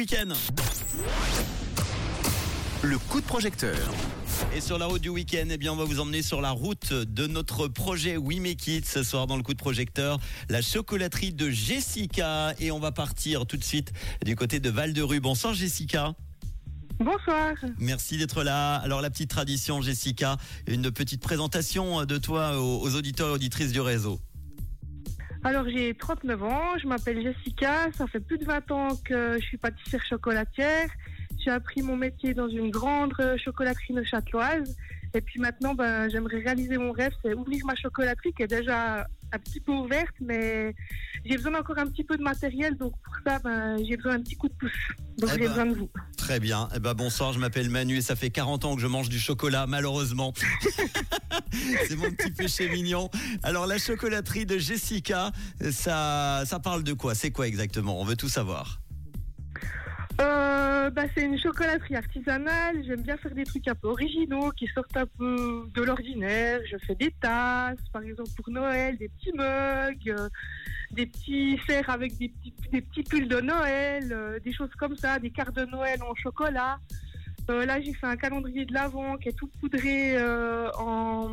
Week-end. Le coup de projecteur. Et sur la route du week-end, eh bien, on va vous emmener sur la route de notre projet We Make It ce soir dans le coup de projecteur, la chocolaterie de Jessica. Et on va partir tout de suite du côté de Val de Rue. Bonsoir Jessica. Bonsoir. Merci d'être là. Alors la petite tradition Jessica, une petite présentation de toi aux, aux auditeurs et auditrices du réseau. Alors j'ai 39 ans, je m'appelle Jessica, ça fait plus de 20 ans que je suis pâtissière chocolatière. J'ai appris mon métier dans une grande chocolaterie neuchâteloise. Et puis maintenant, ben, j'aimerais réaliser mon rêve, c'est ouvrir ma chocolaterie qui est déjà un petit peu ouverte, mais j'ai besoin encore un petit peu de matériel. Donc pour ça, ben, j'ai besoin d'un petit coup de pouce. Donc Eh j'ai ben, besoin de vous. Très bien. Eh ben, bonsoir, je m'appelle Manu et ça fait 40 ans que je mange du chocolat, malheureusement. C'est mon petit péché mignon. Alors, la chocolaterie de Jessica, ça, ça parle de quoi? C'est quoi exactement? On veut tout savoir. Euh, bah, c'est une chocolaterie artisanale. J'aime bien faire des trucs un peu originaux qui sortent un peu de l'ordinaire. Je fais des tasses, par exemple pour Noël, des petits mugs, euh, des petits serres avec des petits, des petits pulls de Noël, euh, des choses comme ça, des cartes de Noël en chocolat. Euh, là, j'ai fait un calendrier de l'Avent qui est tout poudré euh, en,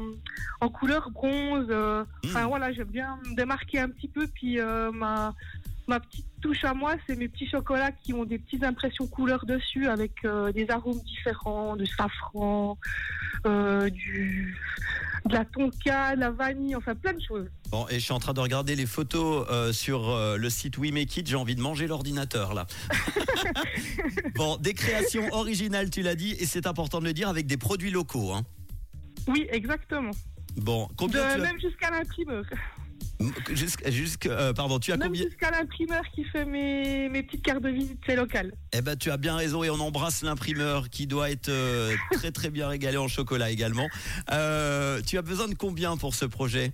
en couleur bronze. Euh, Enfin Mm. voilà, j'aime bien me démarquer un petit peu. Puis ma, ma petite touche à moi, c'est mes petits chocolats qui ont des petites impressions couleurs dessus avec euh, des arômes différents, du safran, euh, du, de la tonka, de la vanille, enfin plein de choses. Bon, et je suis en train de regarder les photos euh, sur le site We Make It. J'ai envie de manger l'ordinateur, là. bon, des créations originales, tu l'as dit, et c'est important de le dire, avec des produits locaux. Hein. Oui, exactement. Bon, De, combien tu as même jusqu'à l'imprimeur. Jusqu'à, euh, pardon, tu as Même combien jusqu'à l'imprimeur qui fait mes, mes petites cartes de visite, c'est local. Eh ben, tu as bien raison et on embrasse l'imprimeur qui doit être euh, très très bien régalé en chocolat également. Euh, tu as besoin de combien pour ce projet?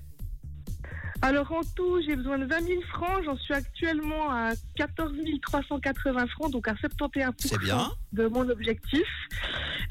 Alors en tout, j'ai besoin de 20 000 francs. J'en suis actuellement à 14 380 francs, donc à 71% C'est bien. de mon objectif.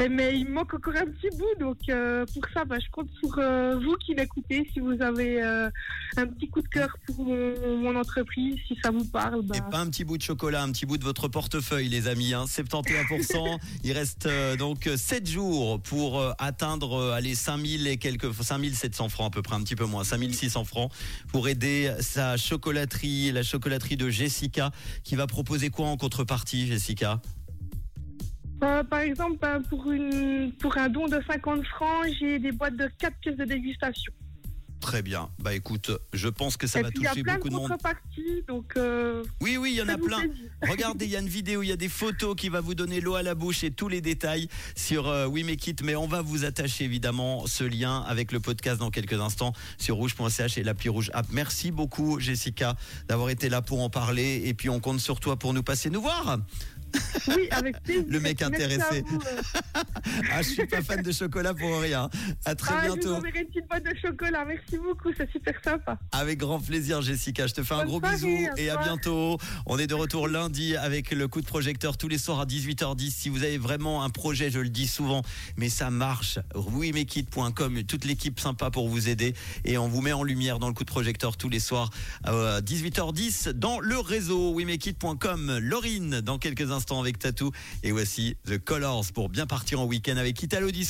Et Mais il me manque encore un petit bout, donc euh, pour ça, bah, je compte sur euh, vous qui m'écoutez. Si vous avez euh, un petit coup de cœur pour mon, mon entreprise, si ça vous parle, bah, Et pas un petit bout de chocolat, un petit bout de votre portefeuille, les amis. Hein. 71%. Il reste donc 7 jours pour atteindre allez, 5000 et quelques 5700 francs à peu près, un petit peu moins, 5600 francs pour aider sa chocolaterie, la chocolaterie de Jessica, qui va proposer quoi en contrepartie, Jessica? Euh, par exemple, ben, pour, une, pour un don de 50 francs, j'ai des boîtes de 4 pièces de dégustation. Très bien. Bah écoute, je pense que ça Et va y a toucher plein beaucoup de de monde. donc euh, Oui, oui, il y en a plein. Regardez, il y a une vidéo, il y a des photos qui va vous donner l'eau à la bouche et tous les détails sur euh, We Make It. Mais on va vous attacher évidemment ce lien avec le podcast dans quelques instants sur rouge.ch et l'appli rouge app. Merci beaucoup, Jessica, d'avoir été là pour en parler. Et puis on compte sur toi pour nous passer nous voir. Oui, avec plaisir. Le mec intéressé. vous, euh. Ah, je suis pas fan de chocolat pour rien. À très Ah, je vous bientôt. enverrai une petite boîte de chocolat. Merci beaucoup, c'est super sympa. Avec grand plaisir, Jessica. Je te fais un gros soirée, bisou et à bientôt. On est de retour lundi avec le coup de projecteur tous les soirs à 18h10. Si vous avez vraiment un projet, je le dis souvent, mais ça marche. WeMakeIt.com, toute l'équipe sympa pour vous aider et on vous met en lumière dans le coup de projecteur tous les soirs à 18h10 dans le réseau WeMakeIt.com. Laurine dans quelques instants avec Tatou et voici The Colors pour bien partir en week-end avec Italo Disco.